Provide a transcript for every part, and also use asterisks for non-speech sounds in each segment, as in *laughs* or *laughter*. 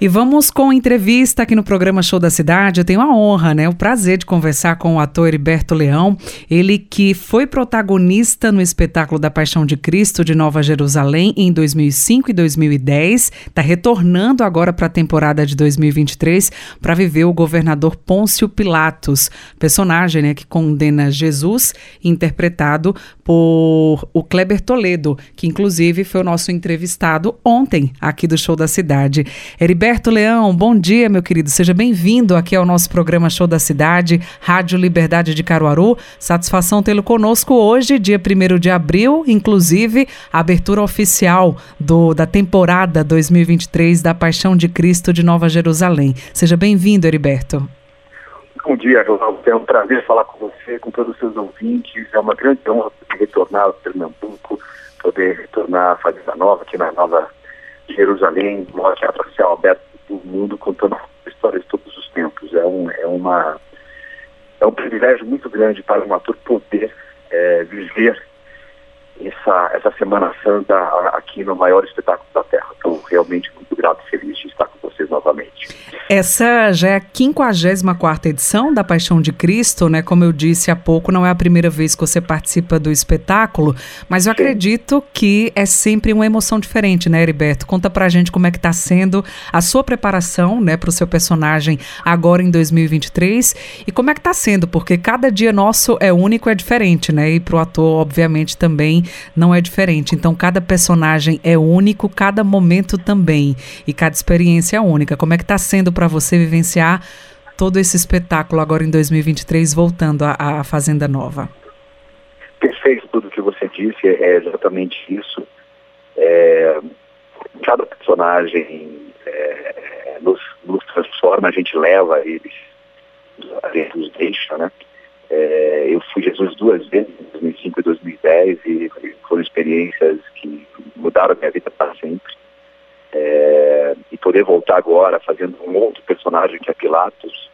E vamos com entrevista aqui no programa Show da Cidade. Eu tenho a honra, né, o prazer de conversar com o ator Heriberto Leão, ele que foi protagonista no espetáculo da Paixão de Cristo de Nova Jerusalém em 2005 e 2010, está retornando agora para a temporada de 2023 para viver o governador Pôncio Pilatos, personagem, né, que condena Jesus, interpretado por o Kleber Toledo, que inclusive foi o nosso entrevistado ontem aqui do Show da Cidade. Heriberto Leão, bom dia, meu querido. Seja bem-vindo aqui ao nosso programa Show da Cidade, Rádio Liberdade de Caruaru. Satisfação tê-lo conosco hoje, dia 1 de abril, inclusive abertura oficial do, da temporada 2023 da Paixão de Cristo de Nova Jerusalém. Seja bem-vindo, Heriberto. Bom dia, Ronaldo. É um prazer falar com você, com todos os seus ouvintes. É uma grande honra poder retornar ao Pernambuco, poder retornar à Fazenda Nova, aqui na Nova Jerusalém, um teatro céu aberto do mundo, contando a história de todos os tempos. É, um, é, uma, é um privilégio muito grande para um ator poder é, viver essa, essa Semana Santa aqui no maior espetáculo da Terra. Estou realmente muito grato e feliz de estar com vocês novamente. Essa já é a 54 edição da Paixão de Cristo, né? Como eu disse há pouco, não é a primeira vez que você participa do espetáculo, mas eu Sim. acredito que é sempre uma emoção diferente, né, Heriberto? Conta pra gente como é que tá sendo a sua preparação, né, pro seu personagem agora em 2023 e como é que tá sendo, porque cada dia nosso é único, é diferente, né? E pro ator, obviamente, também não é diferente. Então, cada personagem é único, cada momento também e cada experiência é única. Como é que está sendo para você vivenciar todo esse espetáculo agora em 2023, voltando à, Fazenda Nova? Perfeito, tudo que você disse é exatamente isso. É, cada personagem é, nos, nos, transforma, a gente leva eles, a gente os deixa, né? É, eu fui Jesus duas vezes, em 2005 e 2010, e foram experiências que mudaram a minha vida para sempre. É, e poder voltar agora fazendo um outro personagem que é Pilatos,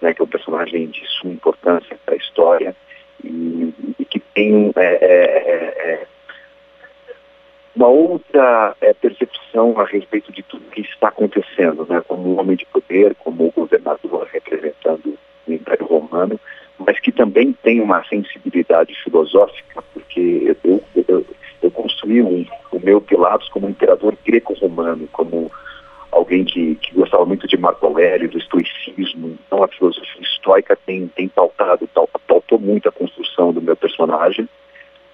né, que é um personagem de suma importância para a história e, e que tem é, é, é uma outra é, percepção a respeito de tudo que está acontecendo, né, como um homem de poder, como governador representando o Império Romano, mas que também tem uma sensibilidade filosófica, porque eu, eu, eu construí um, o meu Pilatos como um imperador como alguém que, que, gostava muito de Marco Aurélio, do estoicismo. Então a filosofia estoica tem, tem pautado, pautou muito a construção do meu personagem.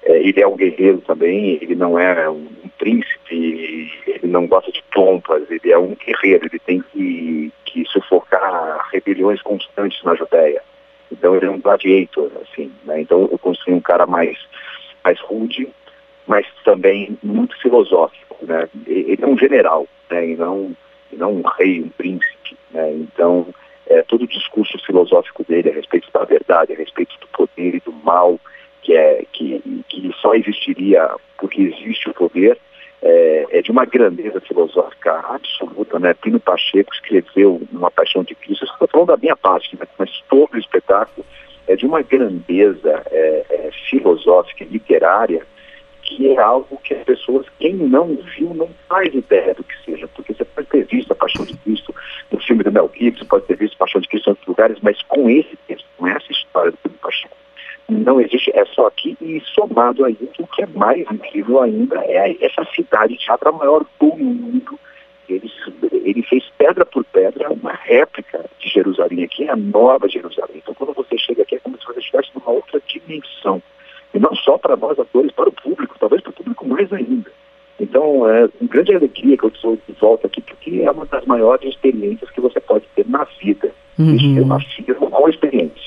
É, ele é um guerreiro também, ele não é um, um, príncipe, ele não gosta de pompas, ele é um guerreiro, ele tem que, que sufocar rebeliões constantes na Judéia. Então ele é um gladiator, assim, né? Então eu construí um cara mais, mais rude, mas também muito filosófico, né? Ele é um general, né? E não, não um rei, um príncipe, né? Então é, todo o discurso filosófico dele a respeito da verdade, a respeito do poder e do mal, que é que, que só existiria porque existe o poder, é, é, de uma grandeza filosófica absoluta, né? Pino Pacheco escreveu Uma Paixão de Cristo, estou falando da minha parte, né? mas todo o espetáculo é de uma grandeza é, é, filosófica e literária que é algo que as pessoas, quem não viu, não faz ideia do que seja, porque você pode ter visto a Paixão de Cristo no filme do Mel Gibson, pode ter visto a Paixão de Cristo em outros lugares, mas com esse texto, com essa história do Pacheco, não existe, é só aqui e somado a isso, o que é mais incrível ainda é essa cidade de teatro maior do mundo. Ele, ele fez pedra por pedra uma réplica de Jerusalém aqui, é a nova Jerusalém. Então quando você chega aqui é como se você estivesse numa outra dimensão. E não só para nós atores, para o público, talvez para o público mais ainda. Então é uma grande alegria que eu estou de volta aqui, porque é uma das maiores experiências que você pode ter na vida. Uhum. Isso é uma, uma experiência.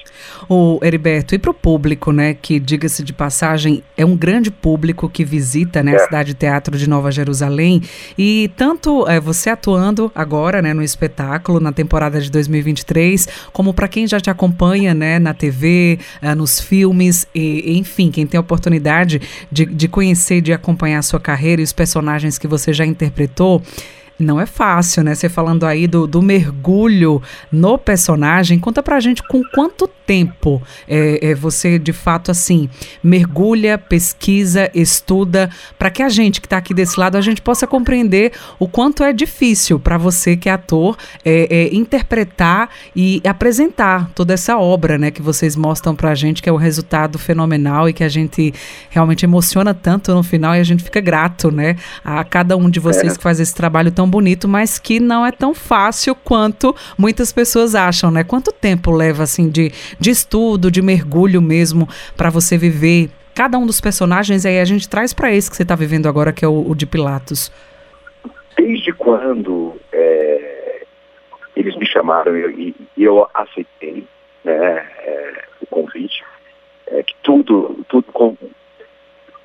O Heriberto, e para o público, né, que diga-se de passagem, é um grande público que visita né, a é. Cidade Teatro de Nova Jerusalém e tanto é, você atuando agora né, no espetáculo na temporada de 2023, como para quem já te acompanha né, na TV, é, nos filmes, e, enfim, quem tem a oportunidade de, de conhecer, de acompanhar a sua carreira e os personagens que você já interpretou. Não é fácil, né? Você falando aí do, do mergulho no personagem, conta pra gente com quanto tempo é, é você, de fato, assim, mergulha, pesquisa, estuda, para que a gente que está aqui desse lado, a gente possa compreender o quanto é difícil para você que é ator é, é, interpretar e apresentar toda essa obra, né? Que vocês mostram pra gente, que é um resultado fenomenal e que a gente realmente emociona tanto no final e a gente fica grato, né? A cada um de vocês é. que faz esse trabalho tão bonito, mas que não é tão fácil quanto muitas pessoas acham, né? Quanto tempo leva, assim, de, de estudo, de mergulho mesmo, para você viver cada um dos personagens? Aí a gente traz para esse que você está vivendo agora, que é o, o de Pilatos. Desde quando é, eles me chamaram e eu, eu, aceitei né, é, o convite, é, que tudo, tudo,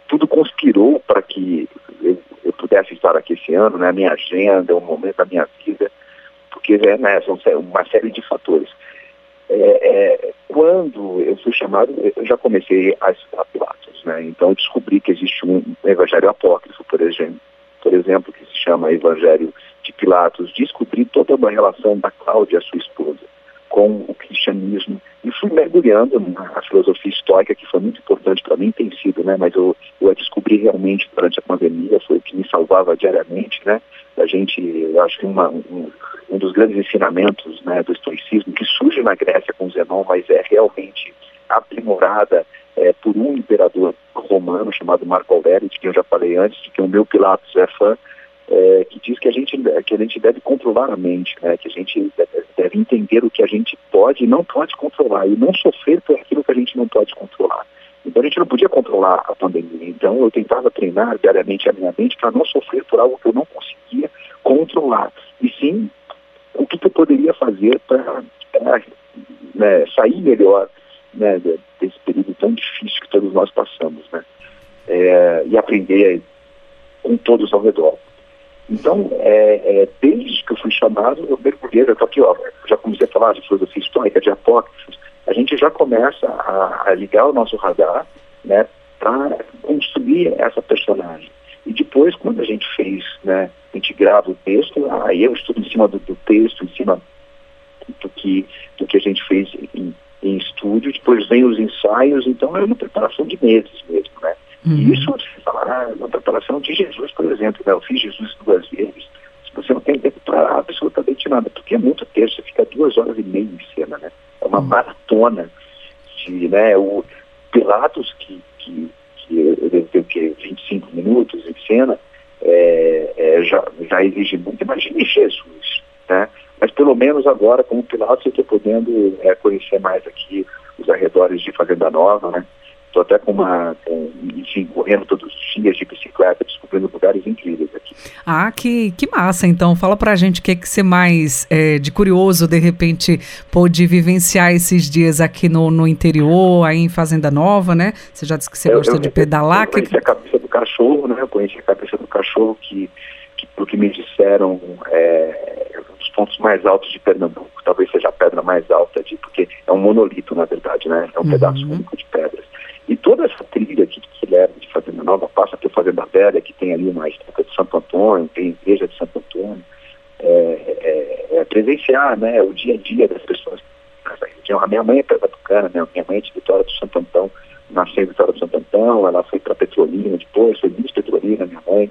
tudo conspirou para que eu eu pudesse estar aqui esse ano, né, minha agenda, um momento da minha vida, porque né, são uma série de fatores. É, é, quando eu fui chamado, eu já comecei a estudar Pilatos, né? Então descobri que existe um evangelho apócrifo, por exemplo, por exemplo, que se chama Evangelho de Pilatos. Descobri toda uma relação da Cláudia, sua esposa, com o cristianismo e fui mergulhando na filosofia estoica, que foi muito importante para mim, tem sido, né? Mas eu, eu a descobri realmente durante a pandemia, foi o que me salvava diariamente, né? A gente, eu acho que uma, um, um dos grandes ensinamentos né, do estoicismo, que surge na Grécia com Zenon, mas é realmente aprimorada é, por um imperador romano chamado Marco Aurélio, de quem eu já falei antes, de que o meu Pilatos é fã, é, que diz que a gente que a gente deve controlar a mente, né? que a gente deve entender o que a gente pode e não pode controlar e não sofrer por aquilo que a gente não pode controlar. Então a gente não podia controlar a pandemia. Então eu tentava treinar diariamente a minha mente para não sofrer por algo que eu não conseguia controlar. E sim, o que, que eu poderia fazer para né, sair melhor né, desse período tão difícil que todos nós passamos, né? É, e aprender com todos ao redor. Então, é, é, desde que eu fui chamado, eu mergulhei, eu aqui, ó, já comecei a falar de filosofia histórica, de apócrifos, a gente já começa a, a ligar o nosso radar, né, para construir essa personagem. E depois, quando a gente fez, né, a gente grava o texto, aí eu estudo em cima do, do texto, em cima do que, do que a gente fez em, em estúdio, depois vem os ensaios, então é uma preparação de meses mesmo, né. Uhum. E isso, você falar, na preparação de Jesus, por exemplo, né? eu fiz Jesus duas vezes, você não tem tempo para absolutamente nada, porque é muito texto, você fica duas horas e meia em cena, né? É uma uhum. maratona de, né, o Pilatos, que, que, que eu devo ter o quê, 25 minutos em cena, é, é, já, já exige muito, imagine Jesus, pelo menos agora, como Pilatos, eu estou podendo é, conhecer mais aqui os arredores de Fazenda Nova, né? Estou até com uma, com, enfim, correndo todos os dias de bicicleta, descobrindo lugares incríveis aqui. Ah, que, que massa! Então, fala pra gente o que, é que você mais é, de curioso, de repente, pôde vivenciar esses dias aqui no, no interior, aí em Fazenda Nova, né? Você já disse que você eu, gosta eu, de pedalar. Eu conheci que... a cabeça do cachorro, né? Eu conheci a cabeça do cachorro que, que pelo que me disseram, é, pontos mais altos de Pernambuco, talvez seja a pedra mais alta, de, porque é um monolito, na verdade, né? É um uhum. pedaço único de pedras. E toda essa trilha aqui que leva de Fazenda Nova passa por Fazenda Velha, que tem ali uma estátua de Santo Antônio, tem a igreja de Santo Antônio. É, é, é presenciar né, o dia a dia das pessoas. A minha mãe é pernambucana, né, minha mãe é de Vitória do Santo Antão, nasceu em Vitória do Santo Antão, ela foi para Petrolina depois, foi Miss Petrolina, minha mãe.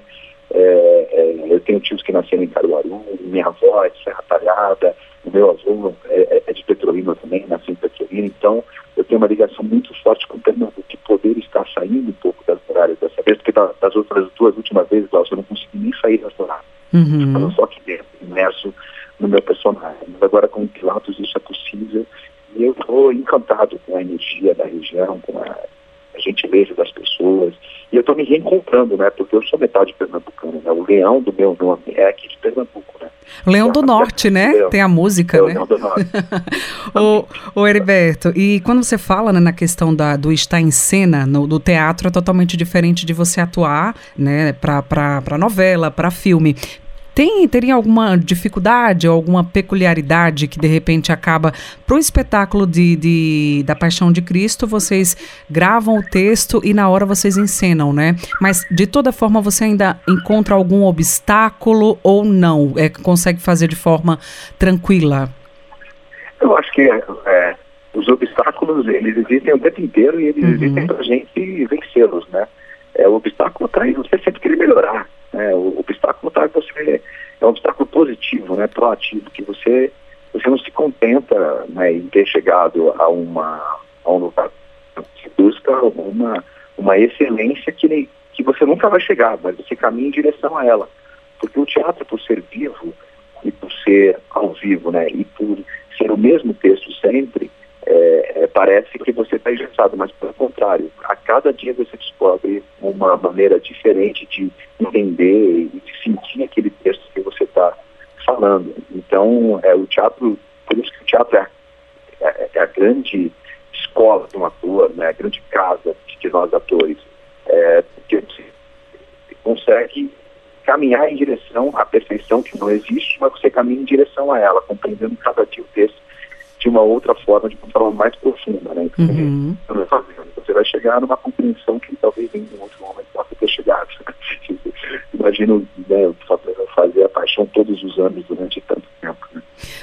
É, é, eu tenho tios que nasceram em Caruaru, minha avó é de Serra Talhada, o meu avô é, é de Petrolina também, nasceu em Petrolina, então eu tenho uma ligação muito forte com o Pernambuco, de poder estar saindo um pouco das muralhas dessa vez, porque das outras duas últimas vezes, Glaucio, eu não consegui nem sair das muralhas. Uhum. só aqui dentro, imerso no meu personagem. Mas agora com o Pilatos isso é possível e eu estou encantado com a energia da região, com a, a gentileza das pessoas. Estou me reencontrando, né? Porque eu sou metade pernambucano, né? O leão do meu nome é aqui de Pernambuco, né? Leão do Norte, né? Leão. Tem a música, né? Leão do Norte. *laughs* o, o Heriberto, e quando você fala né, na questão da, do estar em cena, no, do teatro é totalmente diferente de você atuar, né, para novela, para filme. Tem, teria alguma dificuldade ou alguma peculiaridade que de repente acaba para o espetáculo de, de, da Paixão de Cristo, vocês gravam o texto e na hora vocês encenam, né? Mas de toda forma você ainda encontra algum obstáculo ou não? É, consegue fazer de forma tranquila? Eu acho que é, os obstáculos eles existem o tempo inteiro e eles uhum. existem para a gente vencê-los, né? É, o obstáculo em você sempre querer melhorar. Né? O, obstáculo está você é um obstáculo positivo, né, proativo, que você você não se contenta né, em ter chegado a uma a um lugar você busca uma uma excelência que que você nunca vai chegar, mas você caminha em direção a ela, porque o teatro por ser vivo e por ser ao vivo, né, e por ser o mesmo texto sempre, parece que você está engessado, mas pelo contrário, a cada dia você descobre uma maneira diferente de entender e de sentir aquele texto que você está falando. Então, é o teatro, por isso que o teatro é, é, é a grande escola de um ator, né, a grande casa de nós atores, é, consegue caminhar em direção à perfeição que não existe, mas você caminha em direção a ela, compreendendo cada dia o texto de uma outra forma, de uma forma mais profunda, né? Então, uhum. Você vai chegar numa compreensão que talvez em um outro momento possa ter chegado. *laughs* Imagino né, fazer a paixão todos os anos durante tanto?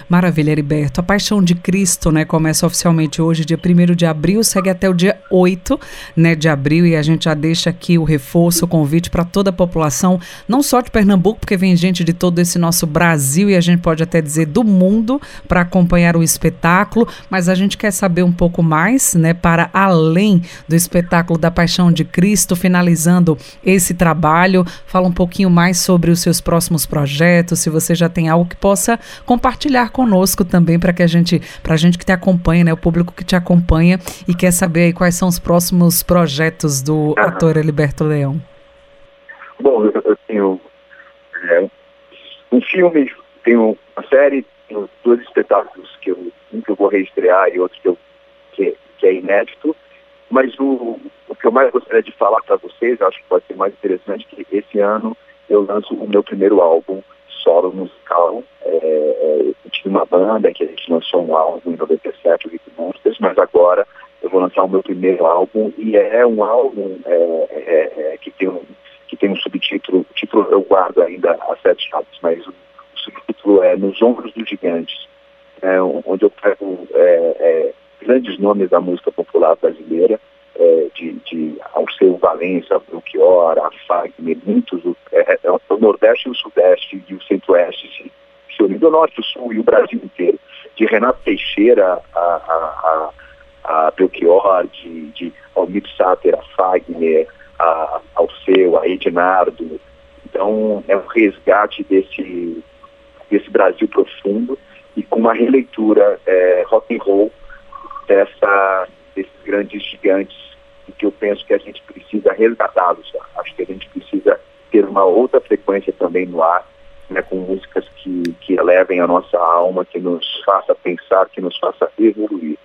Maravilha, Heriberto. A Paixão de Cristo, né, começa oficialmente hoje, dia 1 de abril, segue até o dia 8 né, de abril, e a gente já deixa aqui o reforço, o convite para toda a população, não só de Pernambuco, porque vem gente de todo esse nosso Brasil, e a gente pode até dizer do mundo, para acompanhar o espetáculo, mas a gente quer saber um pouco mais, né, para além do espetáculo da Paixão de Cristo, finalizando esse trabalho, fala um pouquinho mais sobre os seus próximos projetos, se você já tem algo que possa compartilhar conosco também para que a gente, para a gente que te acompanha, né, o público que te acompanha e quer saber quais são os próximos projetos do ator Heriberto Leão. Bom, eu tenho é, um filme, tenho uma série, tenho dois espetáculos que eu, um que eu vou reestrear e outro que, eu, que, que é inédito. Mas o, o que eu mais gostaria de falar para vocês, acho que pode ser mais interessante, que esse ano eu lanço o meu primeiro álbum solo musical. É, é, uma banda que a gente lançou um álbum em 97, o Rick Monsters, mas agora eu vou lançar o meu primeiro álbum e é um álbum é, é, é que, tem um, que tem um subtítulo, o título eu guardo ainda a sete chaves, mas o, o, subtítulo é Nos Ombros dos Gigantes, é, onde eu pego grandes nomes da música popular brasileira, de, de Alceu Valença, Belchior, Fagner, muitos, é, é, o Nordeste e o Sudeste e o Centro-Oeste se, se unindo, o Norte, o Sul e o Brasil inteiro, de Renato Teixeira a, a, a, a Belchior, de, de Almir Sater, a Fagner, a Alceu, a Ednardo. Então, é um resgate desse, desse Brasil profundo e com uma releitura é, rock and roll dessa, desses grandes gigantes que eu penso que a gente precisa resgatá-los. Acho que a gente precisa ter uma outra frequência também no ar, né, com músicas que, que elevem a nossa alma, que nos faça pensar, que nos faça evoluir.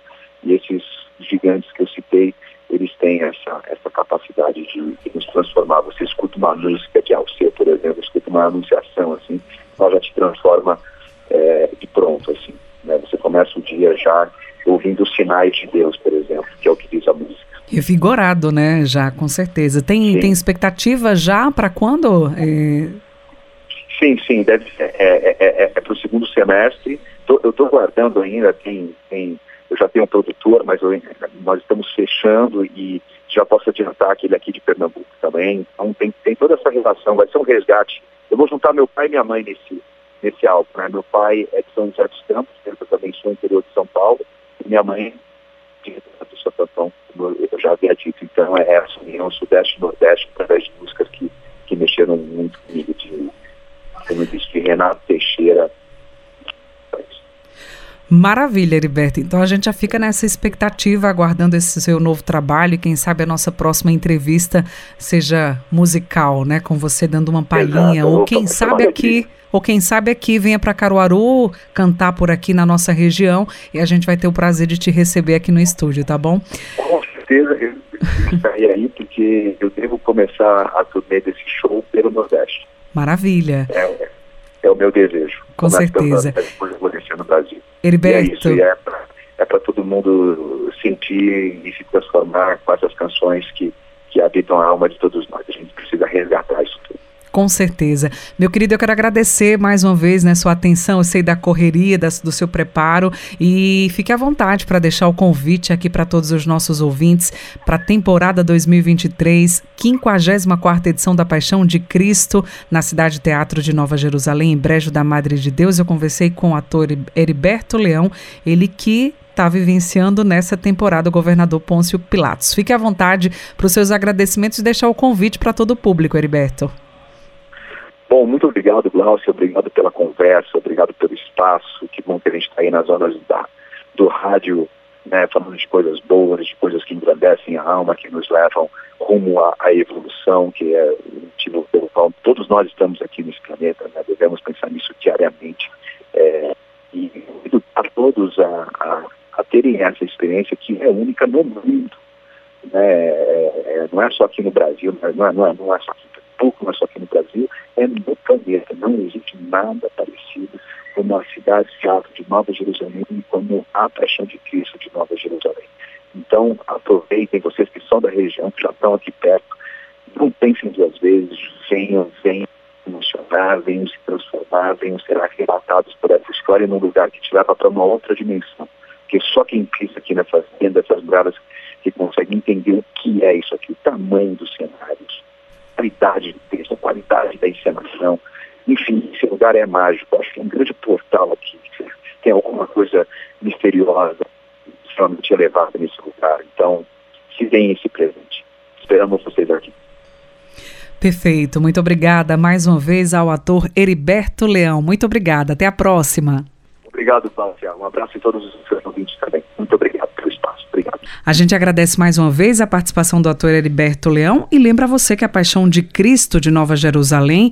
E esses gigantes que eu citei, eles têm essa, essa capacidade de, de nos transformar. Você escuta uma música de Alceu, por exemplo, escuta uma anunciação, assim, ela já te transforma é, de pronto, assim. Né? Você começa o dia já ouvindo os sinais de Deus, por exemplo, que é o que diz a música. Revigorado, né? Já, com certeza. Tem, tem expectativa já para quando? É... Sim, deve ser. É, é, é, é para o segundo semestre. Tô, eu estou guardando ainda, tem, tem, eu já tenho um produtor, mas eu, nós estamos fechando e já posso adiantar que ele é aqui de Pernambuco também. Então tem, tem toda essa relação, vai ser um resgate. Eu vou juntar meu pai e minha mãe nesse, nesse álbum. Né? Meu pai é de São José dos Campos, eu também sou interior de São Paulo, e minha mãe de Santo Antão eu já havia dito, então é essa união Sudeste e Nordeste através de músicas que, que mexeram muito comigo, de, como disse, de Renato Teixeira. Maravilha, Heriberto. Então a gente já fica nessa expectativa, aguardando esse seu novo trabalho e quem sabe a nossa próxima entrevista seja musical, né? Com você dando uma palhinha. Ou quem sabe aqui, ou quem sabe aqui venha para Caruaru cantar por aqui na nossa região e a gente vai ter o prazer de te receber aqui no estúdio, tá bom? Com certeza, eu estaria aí porque eu devo começar a turnê desse show pelo Nordeste. Maravilha. É, é o meu desejo. Com certeza. Eu vou descer no Brasil. Heriberto. E é isso, é para é todo mundo sentir e se transformar com essas canções que, que habitam a alma de todos nós. A gente precisa resgatar isso tudo. Com certeza. Meu querido, eu quero agradecer mais uma vez né, sua atenção, eu sei da correria, das, do seu preparo e fique à vontade para deixar o convite aqui para todos os nossos ouvintes para a temporada 2023, 54 edição da Paixão de Cristo na Cidade Teatro de Nova Jerusalém, em Brejo da Madre de Deus. Eu conversei com o ator Heriberto Leão, ele que está vivenciando nessa temporada o governador Pôncio Pilatos. Fique à vontade para os seus agradecimentos e deixar o convite para todo o público, Heriberto. Bom, muito obrigado, Glaucio. Obrigado pela conversa, obrigado pelo espaço. Que bom que a gente está aí nas zonas da, do rádio, né, falando de coisas boas, de coisas que engrandecem a alma, que nos levam rumo à, à evolução, que é o motivo pelo qual todos nós estamos aqui nesse planeta. Né, devemos pensar nisso diariamente. É, e a todos a, a, a, terem essa experiência que é única no mundo. Né, é, é, não é só aqui no Brasil, não é, não é, não é só aqui Não é só aqui no Brasil, é no planeta. Não existe nada parecido como a cidade teatro de Nova Jerusalém e como a paixão de Cristo de Nova Jerusalém. Então, aproveitem, vocês que são da região, que já estão aqui perto, não pensem duas vezes, venham, venham emocionar, venham se transformar, venham ser arrebatados por essa história num lugar que te leva para uma outra dimensão. Porque só quem pisa aqui nessas, dentro dessas bravas que consegue entender o que é isso aqui, o tamanho dos cenários, qualidade do texto, a qualidade da encenação. Enfim, esse lugar é mágico. Acho que é um grande portal aqui. Tem alguma coisa misteriosa, extremamente elevada nesse lugar. Então, se deem esse presente. Esperamos vocês aqui. Perfeito. Muito obrigada mais uma vez ao ator Heriberto Leão. Muito obrigada. Até a próxima. Obrigado, Cláudia. Um abraço a todos os seus ouvintes também. Muito obrigado. Obrigado. A gente agradece mais uma vez a participação do ator Heriberto Leão e lembra você que a Paixão de Cristo de Nova Jerusalém,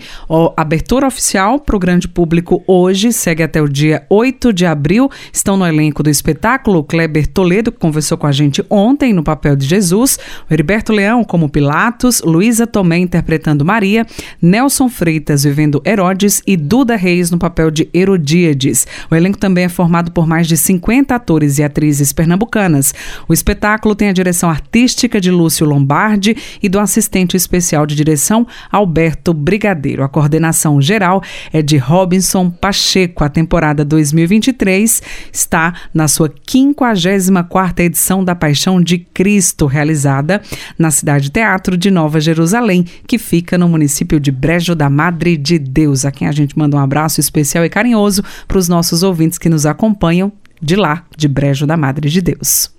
abertura oficial para o grande público hoje, segue até o dia 8 de abril. Estão no elenco do espetáculo Kleber Toledo, que conversou com a gente ontem no papel de Jesus, o Heriberto Leão como Pilatos, Luísa Tomé interpretando Maria, Nelson Freitas vivendo Herodes e Duda Reis no papel de Herodíades. O elenco também é formado por mais de 50 atores e atrizes pernambucanas. O espetáculo tem a direção artística de Lúcio Lombardi e do assistente especial de direção Alberto Brigadeiro. A coordenação geral é de Robinson Pacheco. A temporada 2023 está na sua 54ª edição da Paixão de Cristo, realizada na Cidade Teatro de Nova Jerusalém, que fica no município de Brejo da Madre de Deus, a quem a gente manda um abraço especial e carinhoso para os nossos ouvintes que nos acompanham de lá, de Brejo da Madre de Deus.